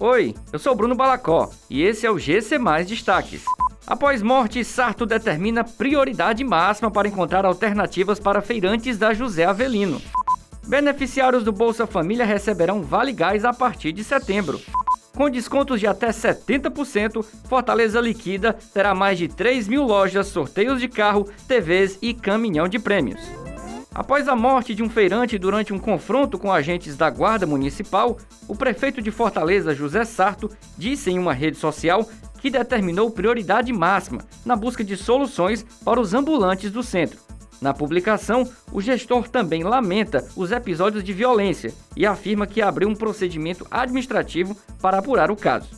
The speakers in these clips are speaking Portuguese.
Oi, eu sou Bruno Balacó e esse é o GC Mais Destaques. Após morte, Sarto determina prioridade máxima para encontrar alternativas para feirantes da José Avelino. Beneficiários do Bolsa Família receberão Vale Gás a partir de setembro. Com descontos de até 70%, Fortaleza Liquida terá mais de 3 mil lojas, sorteios de carro, TVs e caminhão de prêmios. Após a morte de um feirante durante um confronto com agentes da Guarda Municipal, o prefeito de Fortaleza, José Sarto, disse em uma rede social que determinou prioridade máxima na busca de soluções para os ambulantes do centro. Na publicação, o gestor também lamenta os episódios de violência e afirma que abriu um procedimento administrativo para apurar o caso.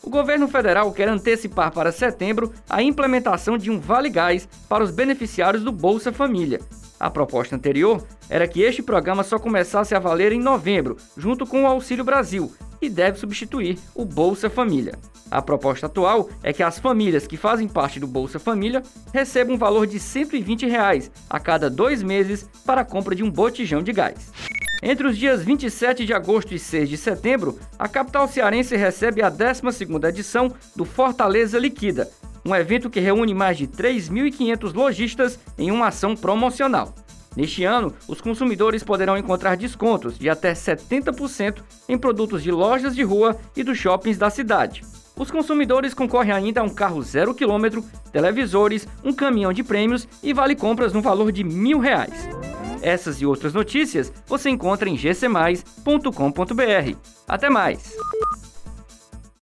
O governo federal quer antecipar para setembro a implementação de um Vale Gás para os beneficiários do Bolsa Família. A proposta anterior era que este programa só começasse a valer em novembro, junto com o Auxílio Brasil, e deve substituir o Bolsa Família. A proposta atual é que as famílias que fazem parte do Bolsa Família recebam um valor de 120 reais a cada dois meses para a compra de um botijão de gás. Entre os dias 27 de agosto e 6 de setembro, a capital cearense recebe a 12ª edição do Fortaleza Liquida, um evento que reúne mais de 3.500 lojistas em uma ação promocional. Neste ano, os consumidores poderão encontrar descontos de até 70% em produtos de lojas de rua e dos shoppings da cidade. Os consumidores concorrem ainda a um carro zero quilômetro, televisores, um caminhão de prêmios e vale compras no valor de mil reais. Essas e outras notícias você encontra em gcmais.com.br. Até mais!